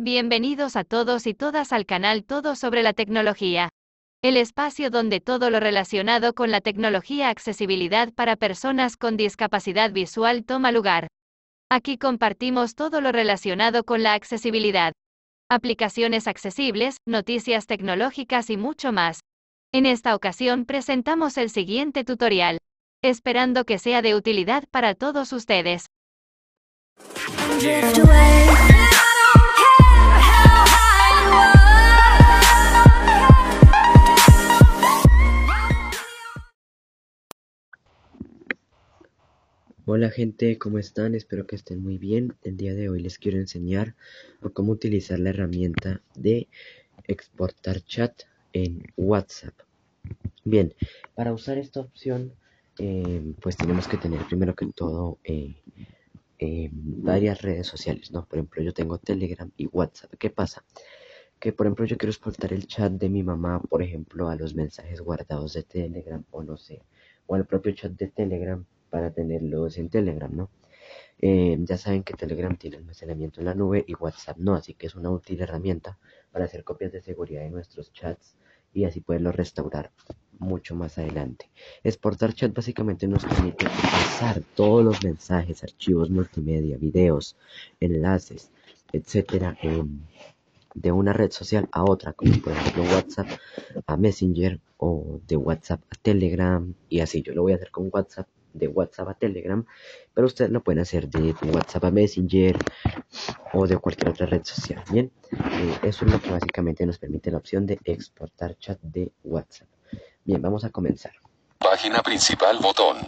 Bienvenidos a todos y todas al canal Todo sobre la tecnología. El espacio donde todo lo relacionado con la tecnología accesibilidad para personas con discapacidad visual toma lugar. Aquí compartimos todo lo relacionado con la accesibilidad. Aplicaciones accesibles, noticias tecnológicas y mucho más. En esta ocasión presentamos el siguiente tutorial. Esperando que sea de utilidad para todos ustedes. Hola gente, ¿cómo están? Espero que estén muy bien. El día de hoy les quiero enseñar cómo utilizar la herramienta de exportar chat en WhatsApp. Bien, para usar esta opción, eh, pues tenemos que tener primero que todo eh, eh, varias redes sociales, ¿no? Por ejemplo, yo tengo Telegram y WhatsApp. ¿Qué pasa? Que por ejemplo yo quiero exportar el chat de mi mamá, por ejemplo, a los mensajes guardados de Telegram o no sé, o al propio chat de Telegram para tenerlos en Telegram, ¿no? Eh, ya saben que Telegram tiene almacenamiento en la nube y WhatsApp no, así que es una útil herramienta para hacer copias de seguridad de nuestros chats y así poderlos restaurar mucho más adelante. Exportar chat básicamente nos permite pasar todos los mensajes, archivos multimedia, videos, enlaces, etcétera, de una red social a otra, como por ejemplo WhatsApp a Messenger o de WhatsApp a Telegram y así. Yo lo voy a hacer con WhatsApp de WhatsApp a Telegram, pero ustedes lo pueden hacer de WhatsApp a Messenger o de cualquier otra red social. Bien, eh, eso es lo que básicamente nos permite la opción de exportar chat de WhatsApp. Bien, vamos a comenzar. Página principal, botón.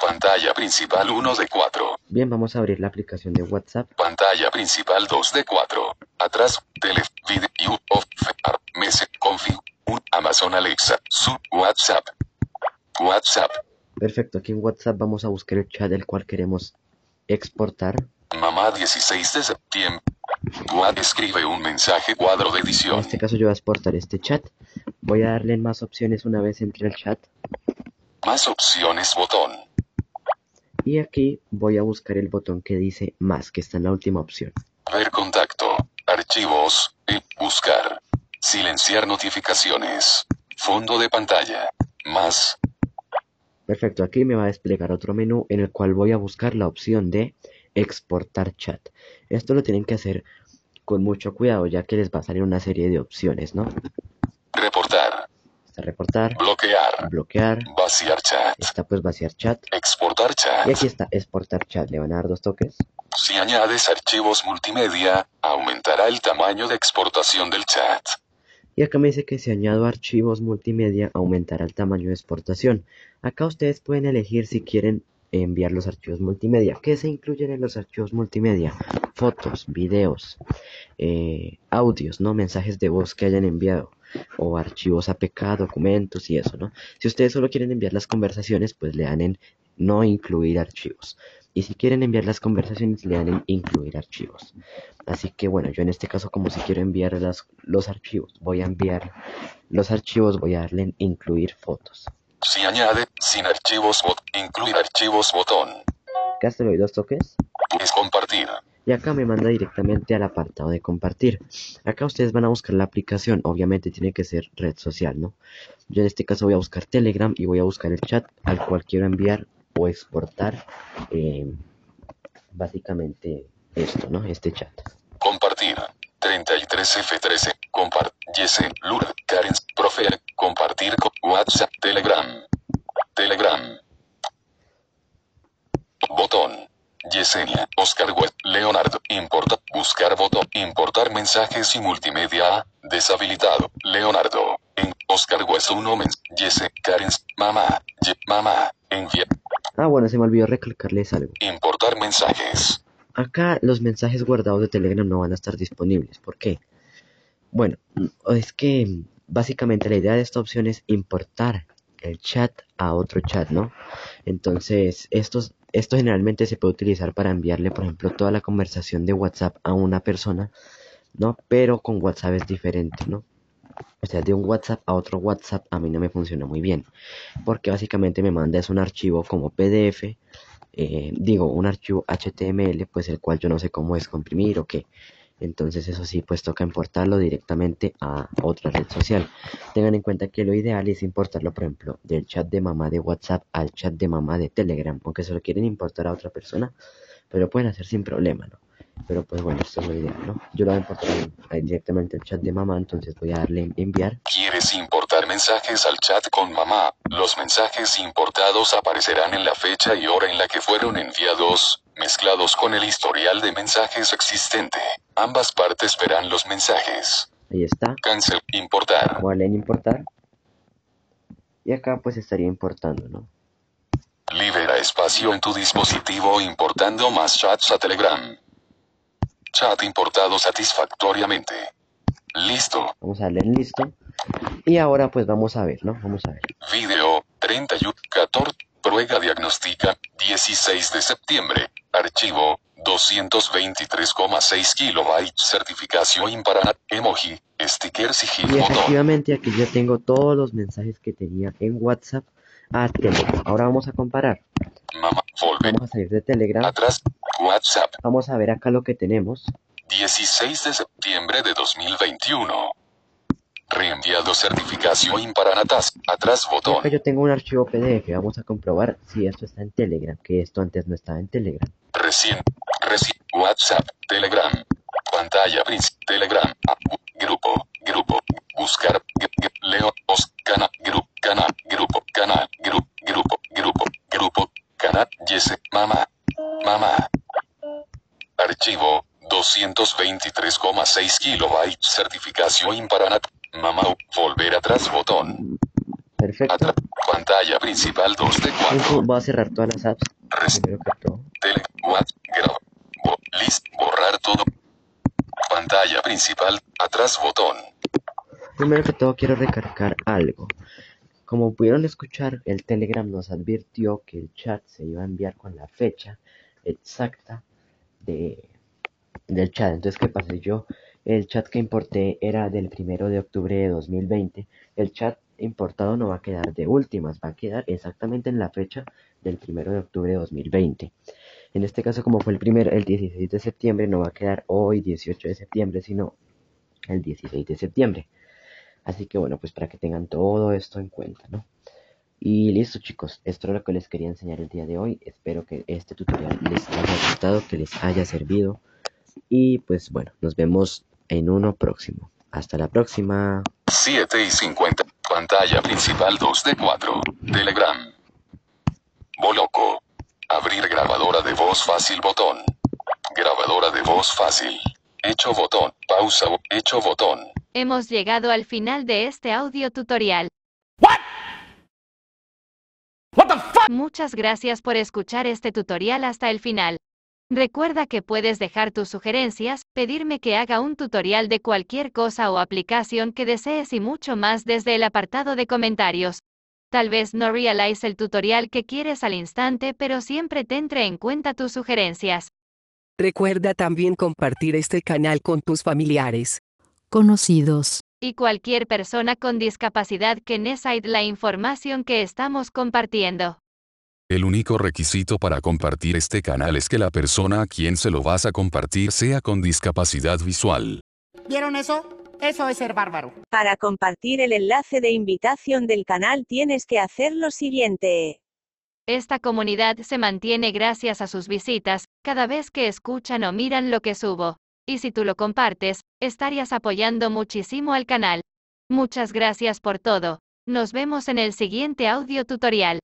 Pantalla principal 1 de 4. Bien, vamos a abrir la aplicación de WhatsApp. Pantalla principal 2 de 4. Atrás, tele, video, off, mese, config, Amazon Alexa, su, WhatsApp. WhatsApp. Perfecto, aquí en WhatsApp vamos a buscar el chat del cual queremos exportar. Mamá 16 de septiembre. Wad escribe un mensaje cuadro de edición. En este caso yo voy a exportar este chat. Voy a darle más opciones una vez entre el chat. Más opciones botón. Y aquí voy a buscar el botón que dice más, que está en la última opción. Ver contacto, archivos, y buscar. Silenciar notificaciones. Fondo de pantalla. Más, Perfecto, aquí me va a desplegar otro menú en el cual voy a buscar la opción de exportar chat. Esto lo tienen que hacer con mucho cuidado ya que les va a salir una serie de opciones, ¿no? Reportar. Está reportar. Bloquear. Bloquear. Vaciar chat. Está pues vaciar chat. Exportar chat. Y aquí está exportar chat. Le van a dar dos toques. Si añades archivos multimedia, aumentará el tamaño de exportación del chat. Y acá me dice que si añado archivos multimedia aumentará el tamaño de exportación. Acá ustedes pueden elegir si quieren enviar los archivos multimedia. ¿Qué se incluyen en los archivos multimedia? Fotos, videos, eh, audios, ¿no? Mensajes de voz que hayan enviado. O archivos APK, documentos y eso, ¿no? Si ustedes solo quieren enviar las conversaciones, pues le dan en no incluir archivos. Y si quieren enviar las conversaciones, le dan en incluir archivos. Así que bueno, yo en este caso como si quiero enviar los archivos, voy a enviar los archivos, voy a darle en incluir fotos. Si añade, sin archivos, bot, incluir archivos botón. Acá se le doy dos toques. Es compartir. Y acá me manda directamente al apartado de compartir. Acá ustedes van a buscar la aplicación, obviamente tiene que ser red social, ¿no? Yo en este caso voy a buscar Telegram y voy a buscar el chat al cual quiero enviar o exportar eh, básicamente esto, ¿no? Este chat. Compartir. 33F13. Compart. Yese. Lur. Karen. Profe. Compartir con WhatsApp. Telegram. Telegram. Botón. Yesenia. Oscar West. Leonardo. Importa. Buscar botón. Importar mensajes y multimedia. Deshabilitado. Leonardo. En Oscar West 1 mens. Yese. Karen. Mamá. Ye, mamá. Enviar. Ah, bueno, se me olvidó recalcarles algo. Importar mensajes. Acá los mensajes guardados de Telegram no van a estar disponibles. ¿Por qué? Bueno, es que básicamente la idea de esta opción es importar el chat a otro chat, ¿no? Entonces, estos, esto generalmente se puede utilizar para enviarle, por ejemplo, toda la conversación de WhatsApp a una persona, ¿no? Pero con WhatsApp es diferente, ¿no? O sea, de un WhatsApp a otro WhatsApp a mí no me funciona muy bien. Porque básicamente me manda es un archivo como PDF eh, digo, un archivo HTML, pues el cual yo no sé cómo es comprimir o qué. Entonces eso sí, pues toca importarlo directamente a otra red social. Tengan en cuenta que lo ideal es importarlo, por ejemplo, del chat de mamá de WhatsApp al chat de mamá de Telegram, aunque se lo quieren importar a otra persona, pero pueden hacer sin problema, ¿no? Pero pues bueno, esto es lo ideal, ¿no? Yo lo voy a importar directamente al chat de mamá, entonces voy a darle enviar. ¿Quieres importar mensajes al chat con mamá? Los mensajes importados aparecerán en la fecha y hora en la que fueron enviados, mezclados con el historial de mensajes existente. Ambas partes verán los mensajes. Ahí está. Cancel, importar. Voy a importar. Y acá pues estaría importando, ¿no? Libera espacio en tu dispositivo importando más chats a Telegram. Chat importado satisfactoriamente. Listo. Vamos a darle en listo. Y ahora pues vamos a ver, ¿no? Vamos a ver. Video 31 14 prueba diagnóstica 16 de septiembre. Archivo 223,6 kilobytes. Certificación imparana. Emoji. Stickers y Y efectivamente aquí yo tengo todos los mensajes que tenía en WhatsApp a Telegram. Ahora vamos a comparar. Mamá. Volver. Vamos a salir de Telegram. Atrás. WhatsApp. Vamos a ver acá lo que tenemos. 16 de septiembre de 2021. Reenviado certificación imparanatas. Atrás botón. Acá yo tengo un archivo PDF. Vamos a comprobar si esto está en Telegram, que esto antes no estaba en Telegram. Recién. Recién. WhatsApp. Telegram. Pantalla. Telegram. Ah, Grupo. Grupo. Buscar. Leo. Os. 223,6 kilobytes. Certificación imparanat. Mamá. Volver atrás botón. Perfecto. Atrás. Pantalla principal 2 de Entonces 4. voy a cerrar todas las apps. Res-. Tele, What, grab, bo- list, borrar todo. Pantalla principal, atrás botón. Primero que todo quiero recargar algo. Como pudieron escuchar, el Telegram nos advirtió que el chat se iba a enviar con la fecha exacta de, del chat. Entonces, ¿qué pasa? Yo, el chat que importé era del primero de octubre de 2020. El chat importado no va a quedar de últimas, va a quedar exactamente en la fecha del primero de octubre de 2020. En este caso, como fue el primer, el 16 de septiembre, no va a quedar hoy 18 de septiembre, sino el 16 de septiembre. Así que bueno, pues para que tengan todo esto en cuenta, ¿no? Y listo chicos, esto es lo que les quería enseñar el día de hoy. Espero que este tutorial les haya gustado, que les haya servido. Y pues bueno, nos vemos en uno próximo. Hasta la próxima. 7 y 50. Pantalla principal 2 de 4. Telegram. Boloco. Abrir grabadora de voz fácil botón. Grabadora de voz fácil. Hecho botón. Pausa. Hecho botón. Hemos llegado al final de este audio tutorial. Muchas gracias por escuchar este tutorial hasta el final. Recuerda que puedes dejar tus sugerencias, pedirme que haga un tutorial de cualquier cosa o aplicación que desees y mucho más desde el apartado de comentarios. Tal vez no realice el tutorial que quieres al instante, pero siempre tendré en cuenta tus sugerencias. Recuerda también compartir este canal con tus familiares. conocidos, y cualquier persona con discapacidad que necesite la información que estamos compartiendo. El único requisito para compartir este canal es que la persona a quien se lo vas a compartir sea con discapacidad visual. ¿Vieron eso? Eso es ser bárbaro. Para compartir el enlace de invitación del canal tienes que hacer lo siguiente. Esta comunidad se mantiene gracias a sus visitas, cada vez que escuchan o miran lo que subo. Y si tú lo compartes, estarías apoyando muchísimo al canal. Muchas gracias por todo. Nos vemos en el siguiente audio tutorial.